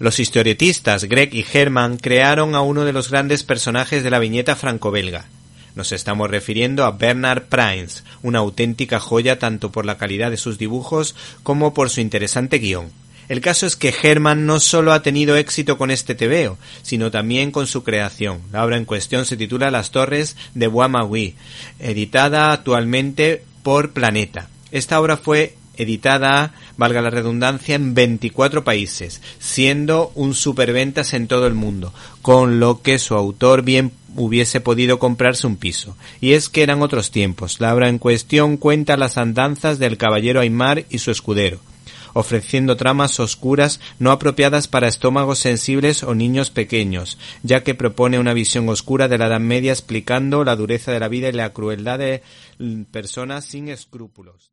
Los historietistas Greg y Herman crearon a uno de los grandes personajes de la viñeta franco-belga. Nos estamos refiriendo a Bernard Prince, una auténtica joya tanto por la calidad de sus dibujos como por su interesante guion. El caso es que Herman no solo ha tenido éxito con este tebeo, sino también con su creación. La obra en cuestión se titula Las Torres de Bois editada actualmente por Planeta. Esta obra fue editada, valga la redundancia, en 24 países, siendo un superventas en todo el mundo, con lo que su autor bien hubiese podido comprarse un piso. Y es que eran otros tiempos. La obra en cuestión cuenta las andanzas del caballero Aymar y su escudero, ofreciendo tramas oscuras no apropiadas para estómagos sensibles o niños pequeños, ya que propone una visión oscura de la Edad Media explicando la dureza de la vida y la crueldad de personas sin escrúpulos.